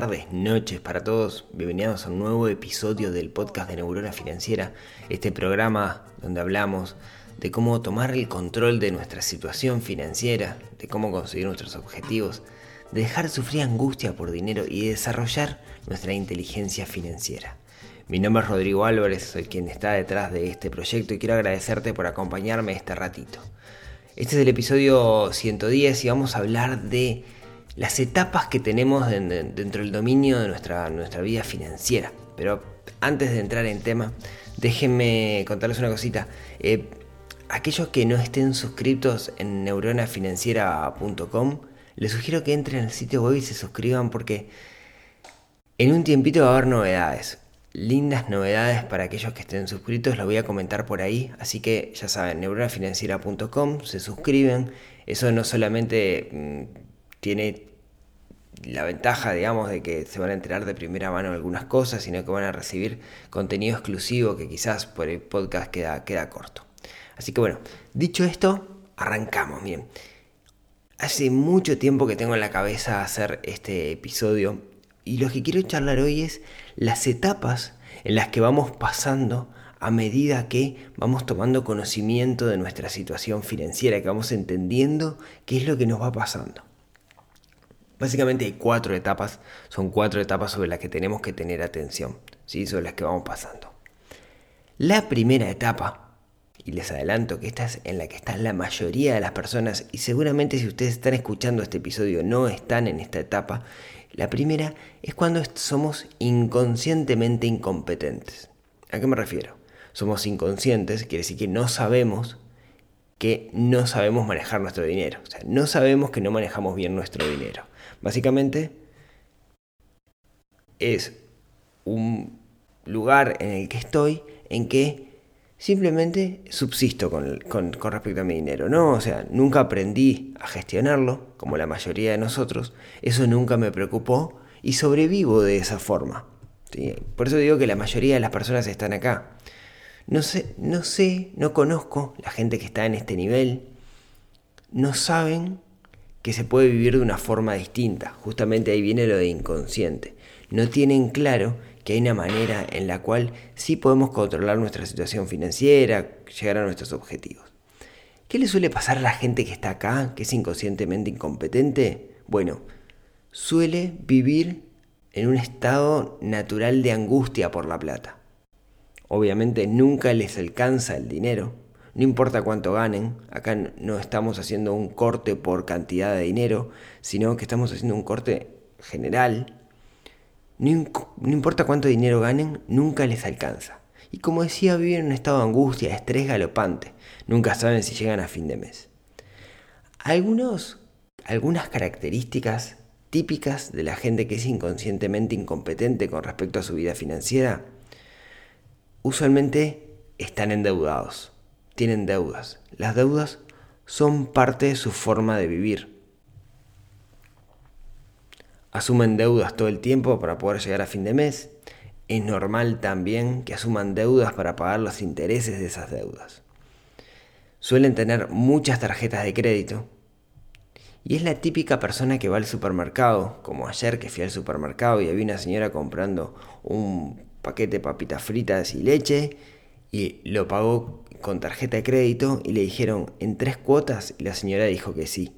Tardes, noches para todos. Bienvenidos a un nuevo episodio del podcast de Neurona Financiera, este programa donde hablamos de cómo tomar el control de nuestra situación financiera, de cómo conseguir nuestros objetivos, de dejar de sufrir angustia por dinero y de desarrollar nuestra inteligencia financiera. Mi nombre es Rodrigo Álvarez, soy quien está detrás de este proyecto y quiero agradecerte por acompañarme este ratito. Este es el episodio 110 y vamos a hablar de las etapas que tenemos dentro del dominio de nuestra, nuestra vida financiera. Pero antes de entrar en tema, déjenme contarles una cosita. Eh, aquellos que no estén suscritos en neuronafinanciera.com, les sugiero que entren al sitio web y se suscriban porque en un tiempito va a haber novedades. Lindas novedades para aquellos que estén suscritos, lo voy a comentar por ahí. Así que ya saben, neuronafinanciera.com, se suscriben. Eso no solamente mmm, tiene la ventaja, digamos, de que se van a enterar de primera mano algunas cosas, sino que van a recibir contenido exclusivo que quizás por el podcast queda, queda corto. Así que bueno, dicho esto, arrancamos. Bien, hace mucho tiempo que tengo en la cabeza hacer este episodio y lo que quiero charlar hoy es las etapas en las que vamos pasando a medida que vamos tomando conocimiento de nuestra situación financiera, que vamos entendiendo qué es lo que nos va pasando. Básicamente hay cuatro etapas, son cuatro etapas sobre las que tenemos que tener atención, ¿sí? sobre las que vamos pasando. La primera etapa, y les adelanto que esta es en la que está la mayoría de las personas, y seguramente si ustedes están escuchando este episodio no están en esta etapa, la primera es cuando somos inconscientemente incompetentes. ¿A qué me refiero? Somos inconscientes, quiere decir que no sabemos que no sabemos manejar nuestro dinero. O sea, no sabemos que no manejamos bien nuestro dinero. Básicamente es un lugar en el que estoy en que simplemente subsisto con, con, respecto a mi dinero. No, o sea, nunca aprendí a gestionarlo, como la mayoría de nosotros. Eso nunca me preocupó y sobrevivo de esa forma. Por eso digo que la mayoría de las personas están acá. No sé, no sé, no conozco la gente que está en este nivel. No saben que se puede vivir de una forma distinta. Justamente ahí viene lo de inconsciente. No tienen claro que hay una manera en la cual sí podemos controlar nuestra situación financiera, llegar a nuestros objetivos. ¿Qué le suele pasar a la gente que está acá, que es inconscientemente incompetente? Bueno, suele vivir en un estado natural de angustia por la plata. Obviamente nunca les alcanza el dinero, no importa cuánto ganen, acá no estamos haciendo un corte por cantidad de dinero, sino que estamos haciendo un corte general. No, importa cuánto dinero ganen, nunca les alcanza. Y como decía, viven en un estado de angustia, estrés galopante. Nunca saben si llegan a fin de mes. Algunos, algunas características típicas de la gente que es inconscientemente incompetente con respecto a su vida financiera, usualmente están endeudados tienen deudas. Las deudas son parte de su forma de vivir. Asumen deudas todo el tiempo para poder llegar a fin de mes. Es normal también que asuman deudas para pagar los intereses de esas deudas. Suelen tener muchas tarjetas de crédito. Y es la típica persona que va al supermercado, como ayer que fui al supermercado y había una señora comprando un paquete de papitas fritas y leche y lo pagó con tarjeta de crédito y le dijeron en tres cuotas y la señora dijo que sí.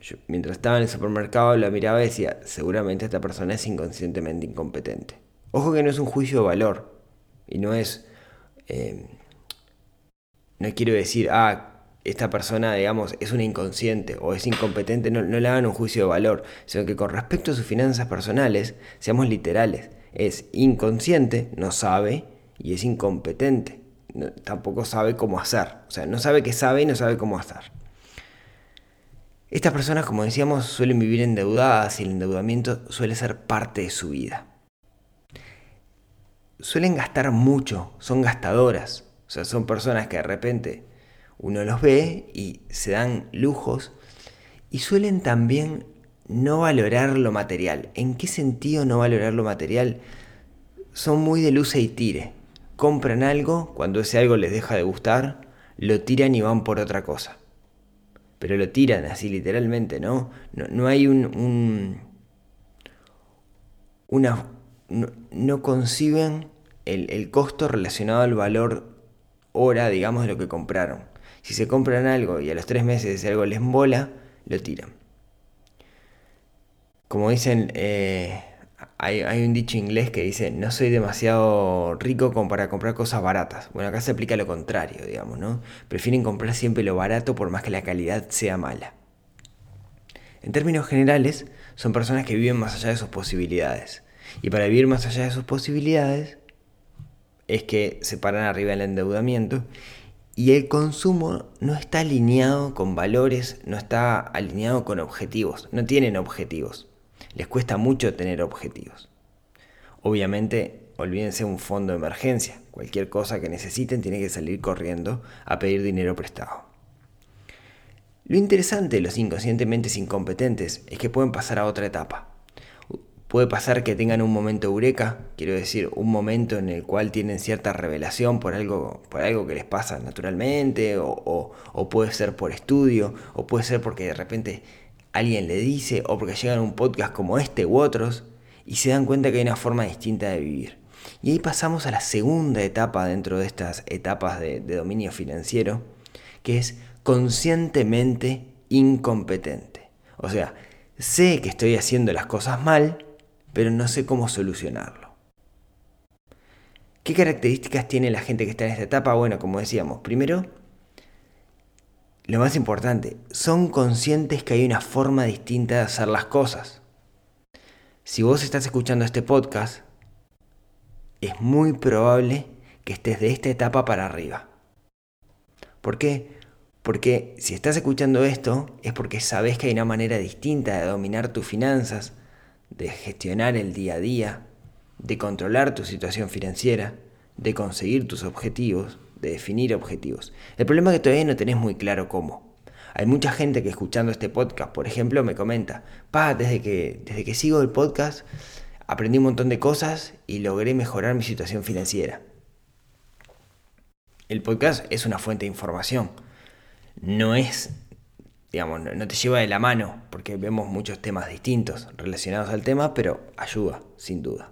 Yo, mientras estaba en el supermercado la miraba y decía, seguramente esta persona es inconscientemente incompetente. Ojo que no es un juicio de valor y no es... Eh, no quiero decir, ah, esta persona, digamos, es una inconsciente o es incompetente, no, no le hagan un juicio de valor, sino que con respecto a sus finanzas personales, seamos literales, es inconsciente, no sabe, y es incompetente. tampoco sabe cómo hacer. O sea, no sabe qué sabe y no sabe cómo hacer. Estas personas, como decíamos, suelen vivir endeudadas y el endeudamiento suele ser parte de su vida. Suelen gastar mucho, son gastadoras. O sea, son personas que de repente uno los ve y se dan lujos y suelen también no valorar lo material. ¿En qué sentido no valorar lo material? Son muy de luz y tire. Compran algo, cuando ese algo les deja de gustar, lo tiran y van por otra cosa. Pero lo tiran así literalmente, ¿no? No, hay un... una, no, conciben el, el costo relacionado al valor hora, digamos, de lo que compraron. Si se compran algo y a los tres meses ese algo les embola, lo tiran. Como dicen, eh, hay, un dicho inglés que dice, no soy demasiado rico para comprar cosas baratas. Bueno, acá se aplica lo contrario, digamos, ¿no? Prefieren comprar siempre lo barato por más que la calidad sea mala. En términos generales, son personas que viven más allá de sus posibilidades. Y para vivir más allá de sus posibilidades, es que se paran arriba del endeudamiento y el consumo no está alineado con valores, no está alineado con objetivos, no tienen objetivos. Les cuesta mucho tener objetivos. Obviamente, olvídense un fondo de emergencia. Cualquier cosa que necesiten tiene que salir corriendo a pedir dinero prestado. Lo interesante de los inconscientemente incompetentes es que pueden pasar a otra etapa. Puede pasar que tengan un momento eureka, quiero decir, un momento en el cual tienen cierta revelación por algo, por algo que les pasa naturalmente, o, puede ser por estudio, o puede ser porque de repente alguien le dice, o porque llegan a un podcast como este u otros, y se dan cuenta que hay una forma distinta de vivir. Y ahí pasamos a la segunda etapa dentro de estas etapas de dominio financiero, que es conscientemente incompetente. O sea, sé que estoy haciendo las cosas mal, pero no sé cómo solucionarlo. ¿Qué características tiene la gente que está en esta etapa? Bueno, como decíamos, primero, lo más importante, son conscientes que hay una forma distinta de hacer las cosas. Si vos estás escuchando este podcast, es muy probable que estés de esta etapa para arriba. ¿Por qué? Porque si estás escuchando esto es porque sabes que hay una manera distinta de dominar tus finanzas, de gestionar el día a día, de controlar tu situación financiera, de conseguir tus objetivos, de definir objetivos. El problema es que todavía no tenés muy claro cómo. Hay mucha gente que escuchando este podcast, por ejemplo, me comenta, pa, desde que, desde que sigo el podcast, aprendí un montón de cosas y logré mejorar mi situación financiera. El podcast es una fuente de información, no es digamos, no te lleva de la mano, porque vemos muchos temas distintos relacionados al tema, pero ayuda, sin duda.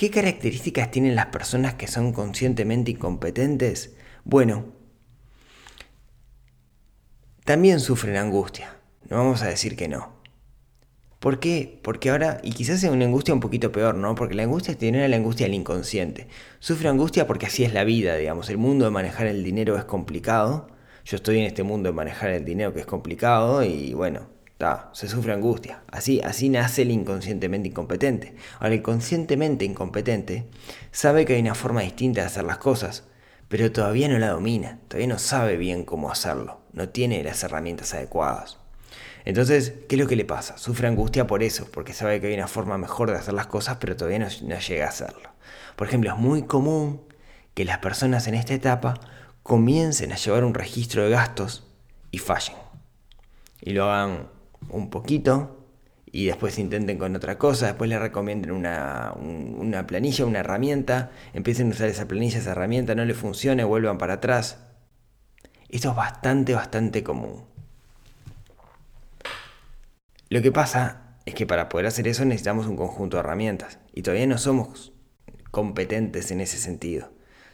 ¿Qué características tienen las personas que son conscientemente incompetentes? Bueno, también sufren angustia, no vamos a decir que no. ¿Por qué? Porque ahora, y quizás sea una angustia un poquito peor, ¿no? Porque la angustia tiene la angustia del inconsciente. Sufre angustia porque así es la vida, digamos. El mundo de manejar el dinero es complicado yo estoy en este mundo de manejar el dinero que es complicado y bueno, se sufre angustia. Así, así nace el inconscientemente incompetente. Ahora, el conscientemente incompetente sabe que hay una forma distinta de hacer las cosas, pero todavía no la domina, todavía no sabe bien cómo hacerlo, no tiene las herramientas adecuadas. Entonces, ¿qué es lo que le pasa? Sufre angustia por eso, porque sabe que hay una forma mejor de hacer las cosas, pero todavía no, no llega a hacerlo. Por ejemplo, es muy común que las personas en esta etapa comiencen a llevar un registro de gastos y fallen. Y lo hagan un poquito y después intenten con otra cosa, después le recomienden una, una planilla, una herramienta, empiecen a usar esa planilla, esa herramienta, no le funcione, vuelvan para atrás. Esto es bastante, bastante común. Lo que pasa es que para poder hacer eso necesitamos un conjunto de herramientas y todavía no somos competentes en ese sentido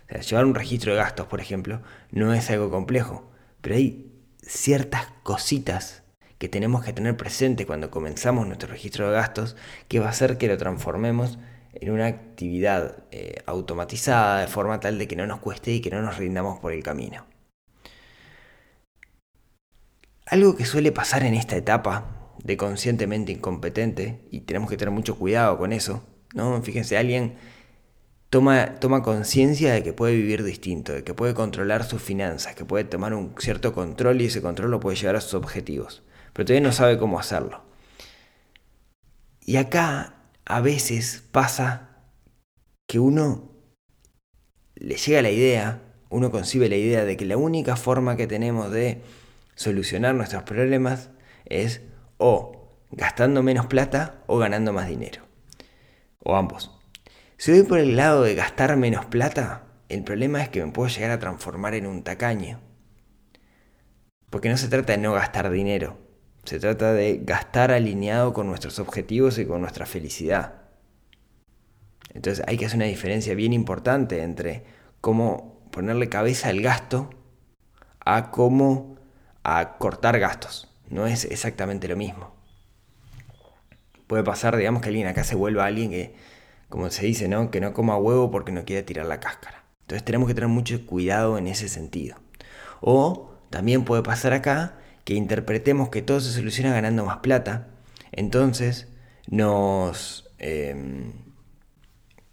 llevar un registro de gastos, por ejemplo, no es algo complejo, pero hay ciertas cositas que tenemos que tener presente cuando comenzamos nuestro registro de gastos que va a hacer que lo transformemos en una actividad eh, automatizada de forma tal de que no nos cueste y que no nos rindamos por el camino. Algo que suele pasar en esta etapa de conscientemente incompetente, y tenemos que tener mucho cuidado con eso, ¿no? Fíjense, alguien toma, toma conciencia de que puede vivir distinto, de que puede controlar sus finanzas, que puede tomar un cierto control y ese control lo puede llevar a sus objetivos, pero todavía no sabe cómo hacerlo. Y acá a veces pasa que uno le llega la idea, uno concibe la idea de que la única forma que tenemos de solucionar nuestros problemas es o gastando menos plata o ganando más dinero. O ambos. Si voy por el lado de gastar menos plata, el problema es que me puedo llegar a transformar en un tacaño. Porque no se trata de no gastar dinero, se trata de gastar alineado con nuestros objetivos y con nuestra felicidad. Entonces hay que hacer una diferencia bien importante entre cómo ponerle cabeza al gasto a cómo a cortar gastos. No es exactamente lo mismo. Puede pasar, digamos, que alguien acá se vuelva alguien que, como se dice, ¿no? Que no coma huevo porque no quiere tirar la cáscara. Entonces tenemos que tener mucho cuidado en ese sentido. O también puede pasar acá que interpretemos que todo se soluciona ganando más plata. Entonces nos, em,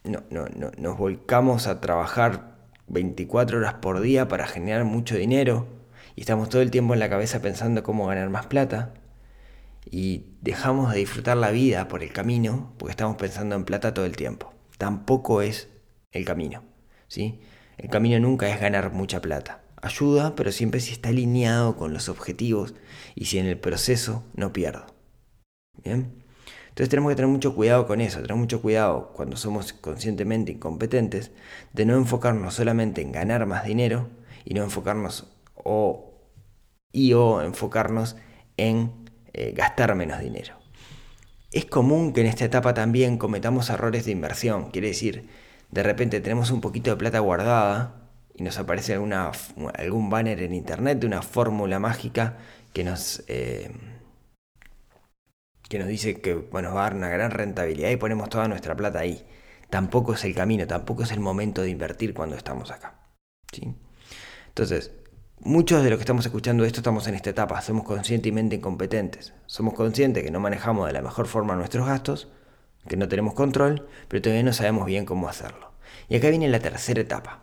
no, no, nos volcamos a trabajar 24 horas por día para generar mucho dinero y estamos todo el tiempo en la cabeza pensando cómo ganar más plata y dejamos de disfrutar la vida por el camino porque estamos pensando en plata todo el tiempo. Tampoco es el camino, ¿sí? El camino nunca es ganar mucha plata. Ayuda, pero siempre si está alineado con los objetivos y si en el proceso no pierdo. ¿Bien? Entonces tenemos que tener mucho cuidado con eso, tener mucho cuidado cuando somos conscientemente incompetentes de no enfocarnos solamente en ganar más dinero y no enfocarnos o y o enfocarnos en eh, gastar menos dinero. Es común que en esta etapa también cometamos errores de inversión, quiere decir, de repente tenemos un poquito de plata guardada y nos aparece algún banner en internet de una fórmula mágica que nos... Eh, que nos dice que bueno, va a dar una gran rentabilidad y ponemos toda nuestra plata ahí. Tampoco es el camino, tampoco es el momento de invertir cuando estamos acá. ¿sí? Entonces, muchos de los que estamos escuchando esto estamos en esta etapa, somos conscientemente incompetentes. Somos conscientes que no manejamos de la mejor forma nuestros gastos, que no tenemos control, pero todavía no sabemos bien cómo hacerlo. Y acá viene la tercera etapa,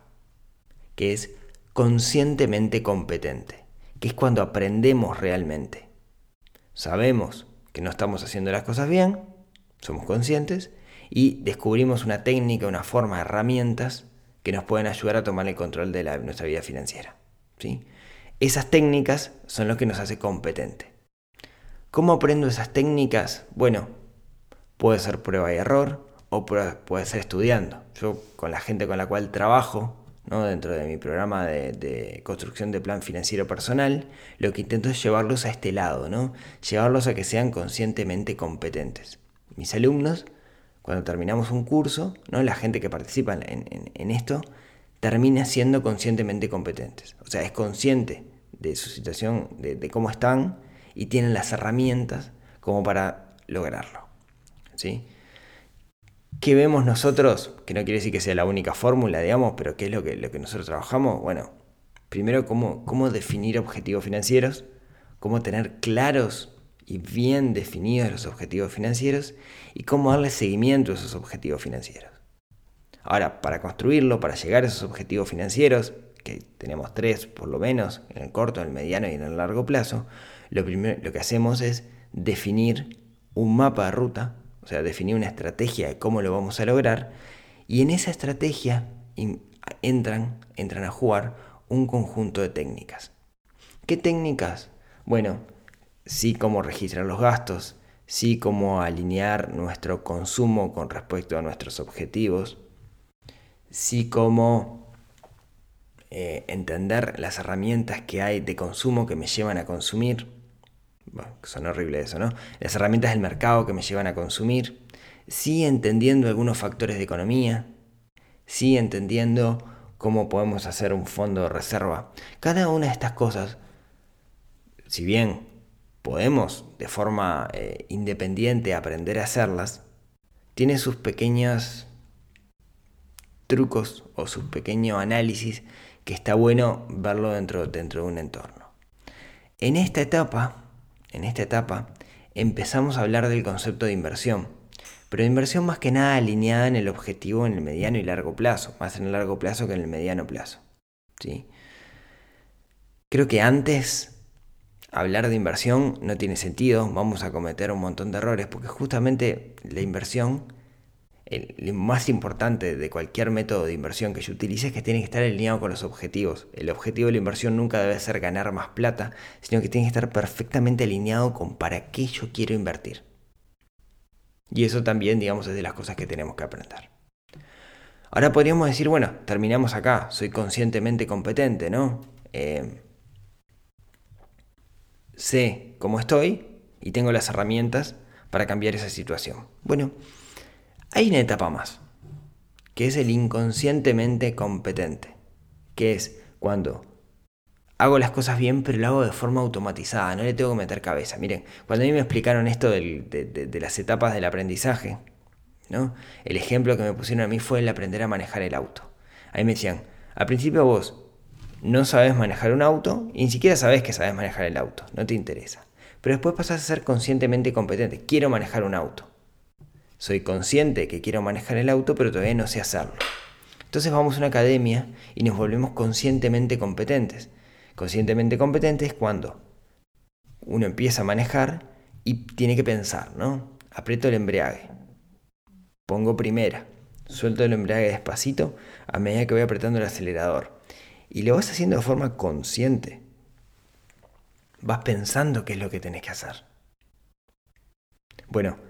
que es conscientemente competente, que es cuando aprendemos realmente. Sabemos que no estamos haciendo las cosas bien, somos conscientes, y descubrimos una técnica, una forma, herramientas que nos pueden ayudar a tomar el control de nuestra vida financiera. ¿sí? Esas técnicas son lo que nos hace competente. ¿Cómo aprendo esas técnicas? Bueno, puede ser prueba y error o puede ser estudiando. Yo con la gente con la cual trabajo, dentro de mi programa de, construcción de plan financiero personal, lo que intento es llevarlos a este lado, ¿no? llevarlos a que sean conscientemente competentes. Mis alumnos, cuando terminamos un curso, ¿no? la gente que participa en, esto, termina siendo conscientemente competentes. O sea, es consciente de su situación, de, de cómo están y tienen las herramientas como para lograrlo. ¿sí? ¿Qué vemos nosotros? Que no quiere decir que sea la única fórmula, digamos, pero ¿qué es lo que, lo que nosotros trabajamos? Bueno, primero cómo, cómo definir objetivos financieros, cómo tener claros y bien definidos los objetivos financieros y cómo darle seguimiento a esos objetivos financieros. Ahora, para construirlo, para llegar a esos objetivos financieros, que tenemos tres por lo menos, en el corto, en el mediano y en el largo plazo, lo, primero, lo que hacemos es definir un mapa de ruta o sea, definir una estrategia de cómo lo vamos a lograr, y en esa estrategia entran, entran a jugar un conjunto de técnicas. ¿Qué técnicas? Bueno, sí cómo registrar los gastos, sí cómo alinear nuestro consumo con respecto a nuestros objetivos, sí cómo eh, entender las herramientas que hay de consumo que me llevan a consumir, bueno, son horrible eso, ¿no? Las herramientas del mercado que me llevan a consumir, sí entendiendo algunos factores de economía, sí entendiendo cómo podemos hacer un fondo de reserva. Cada una de estas cosas, si bien podemos de forma eh, independiente aprender a hacerlas, tiene sus pequeños trucos o sus pequeños análisis que está bueno verlo dentro, dentro de un entorno. En esta etapa en esta etapa, empezamos a hablar del concepto de inversión. pero inversión más que nada alineada en el objetivo en el mediano y largo plazo, más en el largo plazo que en el mediano plazo. ¿sí? Creo que antes hablar de inversión no tiene sentido, vamos a cometer un montón de errores, porque justamente la inversión, lo más importante de cualquier método de inversión que yo utilice es que tiene que estar alineado con los objetivos. El objetivo de la inversión nunca debe ser ganar más plata, sino que tiene que estar perfectamente alineado con para qué yo quiero invertir. Y eso también, digamos, es de las cosas que tenemos que aprender. Ahora podríamos decir, bueno, terminamos acá, soy conscientemente competente, ¿no? Eh, sé cómo estoy y tengo las herramientas para cambiar esa situación. Bueno, hay una etapa más, que es el inconscientemente competente, que es cuando hago las cosas bien, pero lo hago de forma automatizada, no le tengo que meter cabeza. Miren, cuando a mí me explicaron esto de, las etapas del aprendizaje, ¿no? el ejemplo que me pusieron a mí fue el aprender a manejar el auto. Ahí me decían, al principio vos no sabes manejar un auto y ni siquiera sabes que sabes manejar el auto, no te interesa. Pero después pasas a ser conscientemente competente. Quiero manejar un auto. Soy consciente que quiero manejar el auto, pero todavía no sé hacerlo. Entonces vamos a una academia y nos volvemos conscientemente competentes. Conscientemente competentes cuando uno empieza a manejar y tiene que pensar, ¿no? Aprieto el embrague. Pongo primera. Suelto el embrague despacito a medida que voy apretando el acelerador y lo vas haciendo de forma consciente. Vas pensando qué es lo que tenés que hacer. Bueno,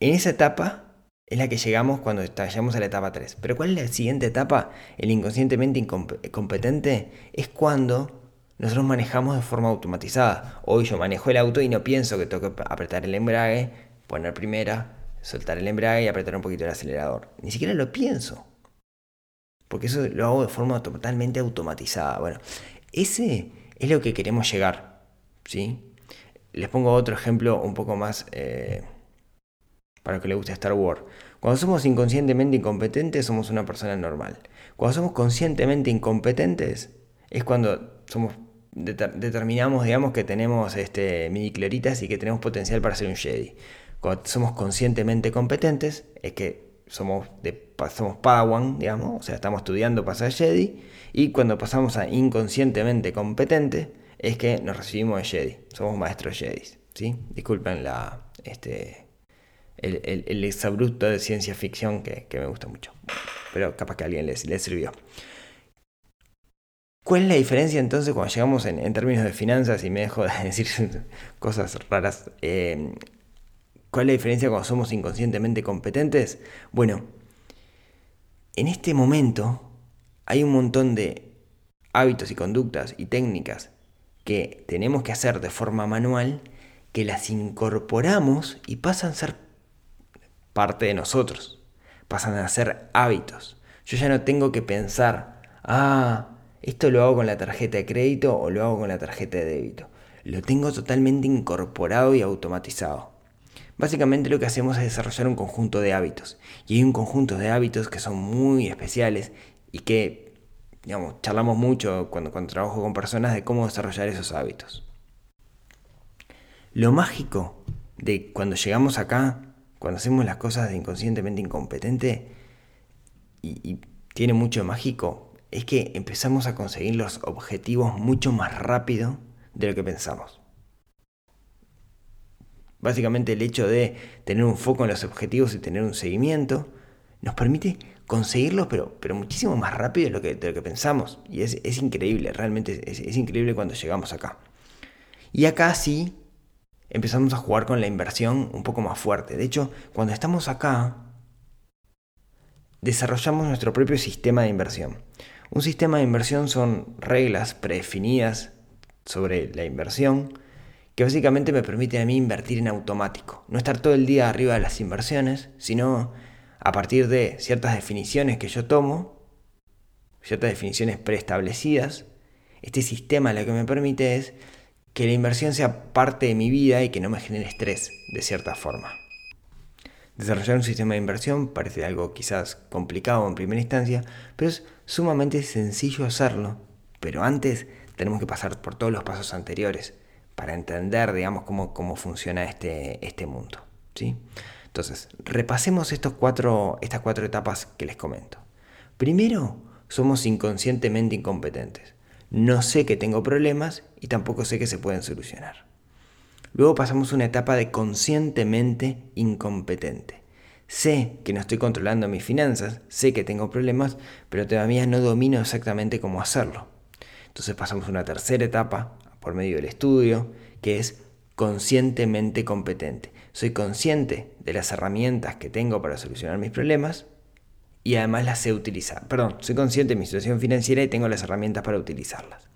en esa etapa es la que llegamos cuando llegamos a la etapa 3. Pero ¿cuál es la siguiente etapa? El inconscientemente incompetente es cuando nosotros manejamos de forma automatizada. Hoy yo manejo el auto y no pienso que tengo que apretar el embrague, poner primera, soltar el embrague y apretar un poquito el acelerador. Ni siquiera lo pienso porque eso lo hago de forma totalmente automatizada. Bueno, ese es lo que queremos llegar, ¿sí? Les pongo otro ejemplo un poco más eh, para que le guste Star Wars. Cuando somos inconscientemente incompetentes somos una persona normal. Cuando somos conscientemente incompetentes es cuando determinamos, digamos, que tenemos este, mini cloritas y que tenemos potencial para ser un Jedi. Cuando somos conscientemente competentes es que somos, de, Padawan, digamos, o sea, estamos estudiando para ser Jedi, y cuando pasamos a inconscientemente competente, es que nos recibimos de Jedi, somos maestros Jedi, ¿sí? Disculpen la, este, el, exabrupto de ciencia ficción que, me gusta mucho, pero capaz que a alguien les sirvió. ¿Cuál es la diferencia entonces cuando llegamos en, términos de finanzas y me dejo de decir cosas raras? Eh, ¿Cuál es la diferencia cuando somos inconscientemente competentes? Bueno, en este momento hay un montón de hábitos y conductas y técnicas que tenemos que hacer de forma manual que las incorporamos y pasan a ser parte de nosotros, pasan a ser hábitos. Yo ya no tengo que pensar, ah, esto lo hago con la tarjeta de crédito o lo hago con la tarjeta de débito. Lo tengo totalmente incorporado y automatizado. Básicamente lo que hacemos es desarrollar un conjunto de hábitos. Y hay un conjunto de hábitos que son muy especiales y que, digamos, charlamos mucho cuando, cuando trabajo con personas de cómo desarrollar esos hábitos. Lo mágico de cuando llegamos acá, cuando hacemos las cosas de inconscientemente incompetente, y, tiene mucho mágico, es que empezamos a conseguir los objetivos mucho más rápido de lo que pensamos. Básicamente el hecho de tener un foco en los objetivos y tener un seguimiento nos permite conseguirlos, pero, pero muchísimo más rápido de lo que, lo que pensamos. Y es, increíble, realmente es, increíble cuando llegamos acá. Y acá sí empezamos a jugar con la inversión un poco más fuerte. De hecho, cuando estamos acá, desarrollamos nuestro propio sistema de inversión. Un sistema de inversión son reglas predefinidas sobre la inversión que básicamente me permite a mí invertir en automático. No estar todo el día arriba de las inversiones, sino a partir de ciertas definiciones que yo tomo, ciertas definiciones preestablecidas, este sistema lo que me permite es que la inversión sea parte de mi vida y que no me genere estrés, de cierta forma. Desarrollar un sistema de inversión parece algo quizás complicado en primera instancia, pero es sumamente sencillo hacerlo. Pero antes tenemos que pasar por todos los pasos anteriores para entender, digamos, cómo, cómo funciona este, este mundo. ¿sí? Entonces, repasemos estos cuatro, estas cuatro etapas que les comento. Primero, somos inconscientemente incompetentes. No sé que tengo problemas y tampoco sé que se pueden solucionar. Luego pasamos a una etapa de conscientemente incompetente. Sé que no estoy controlando mis finanzas, sé que tengo problemas, pero todavía no domino exactamente cómo hacerlo. Entonces pasamos a una tercera etapa por medio del estudio, que es conscientemente competente. Soy consciente de las herramientas que tengo para solucionar mis problemas y además las sé utilizar. Perdón, soy consciente de mi situación financiera y tengo las herramientas para utilizarlas.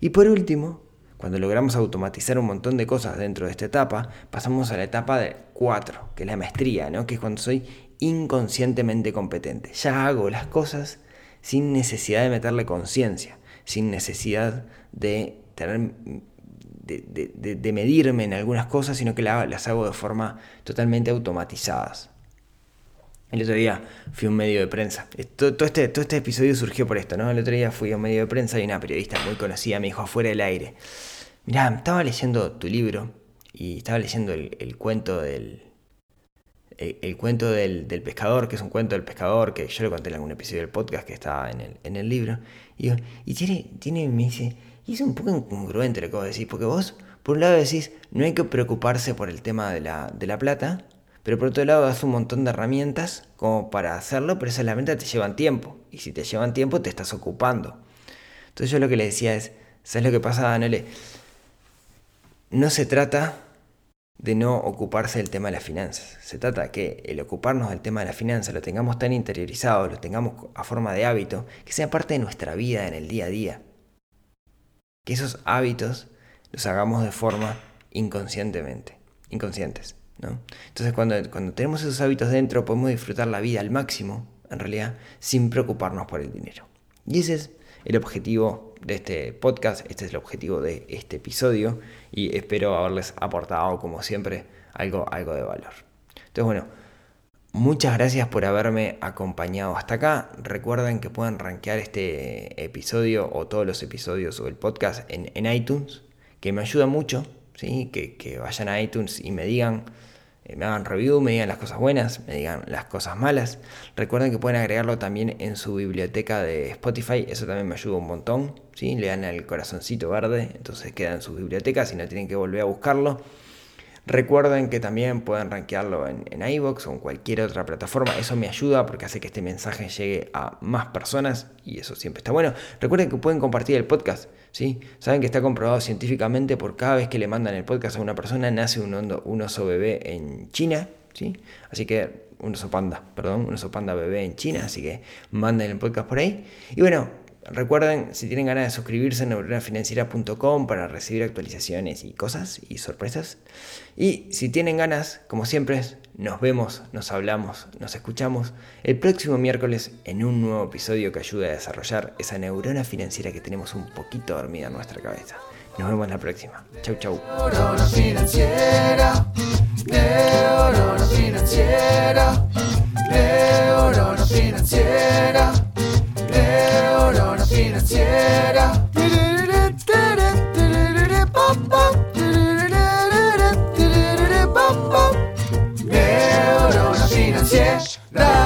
Y por último, cuando logramos automatizar un montón de cosas dentro de esta etapa, pasamos a la etapa de 4, que es la maestría, ¿no? que es cuando soy inconscientemente competente. Ya hago las cosas sin necesidad de meterle conciencia, sin necesidad de tener de, medirme en algunas cosas, sino que las hago de forma totalmente automatizadas. El otro día fui a un medio de prensa. Todo, este, todo este episodio surgió por esto, ¿no? El otro día fui a un medio de prensa y una periodista muy conocida me dijo afuera del aire. Mirá, estaba leyendo tu libro y estaba leyendo el, cuento del. El, cuento del, pescador, que es un cuento del pescador, que yo lo conté en algún episodio del podcast que estaba en el, en el libro. Y, y tiene, tiene, me dice, y es un poco incongruente lo que vos decís, porque vos, por un lado decís, no hay que preocuparse por el tema de la, de la plata, pero por otro lado das un montón de herramientas como para hacerlo, pero esas herramientas te llevan tiempo. Y si te llevan tiempo, te estás ocupando. Entonces yo lo que le decía es, ¿sabes lo que pasa, le No se trata de no ocuparse del tema de las finanzas. Se trata que el ocuparnos del tema de las finanzas lo tengamos tan interiorizado, lo tengamos a forma de hábito, que sea parte de nuestra vida en el día a día que esos hábitos los hagamos de forma inconscientemente, inconscientes. Entonces cuando, cuando tenemos esos hábitos dentro podemos disfrutar la vida al máximo, en realidad, sin preocuparnos por el dinero. Y ese es el objetivo de este podcast, este es el objetivo de este episodio y espero haberles aportado, como siempre, algo, algo de valor. Entonces, bueno, Muchas gracias por haberme acompañado hasta acá. Recuerden que pueden rankear este episodio o todos los episodios o el podcast en, iTunes, que me ayuda mucho. ¿Sí? Que, vayan a iTunes y me digan, eh, me hagan review, me digan las cosas buenas, me digan las cosas malas. Recuerden que pueden agregarlo también en su biblioteca de Spotify, eso también me ayuda un montón. ¿sí? Le dan el corazoncito verde, entonces queda en sus bibliotecas y no tienen que volver a buscarlo. Recuerden que también pueden rankearlo en, en iVoox o en cualquier otra plataforma. Eso me ayuda porque hace que este mensaje llegue a más personas y eso siempre está bueno. Recuerden que pueden compartir el podcast. ¿sí? Saben que está comprobado científicamente por cada vez que le mandan el podcast a una persona nace un, oso bebé en China. ¿sí? Así que un oso panda, perdón, un oso panda bebé en China. Así que manden el podcast por ahí. Y bueno, Recuerden, si tienen ganas de suscribirse neuronafinanciera.com para recibir actualizaciones y cosas y sorpresas. Y si tienen ganas, como siempre, nos vemos, nos hablamos, nos escuchamos el próximo miércoles en un nuevo episodio que ayude a desarrollar esa neurona financiera que tenemos un poquito dormida en nuestra cabeza. Nos vemos la próxima. Chau, chau. está.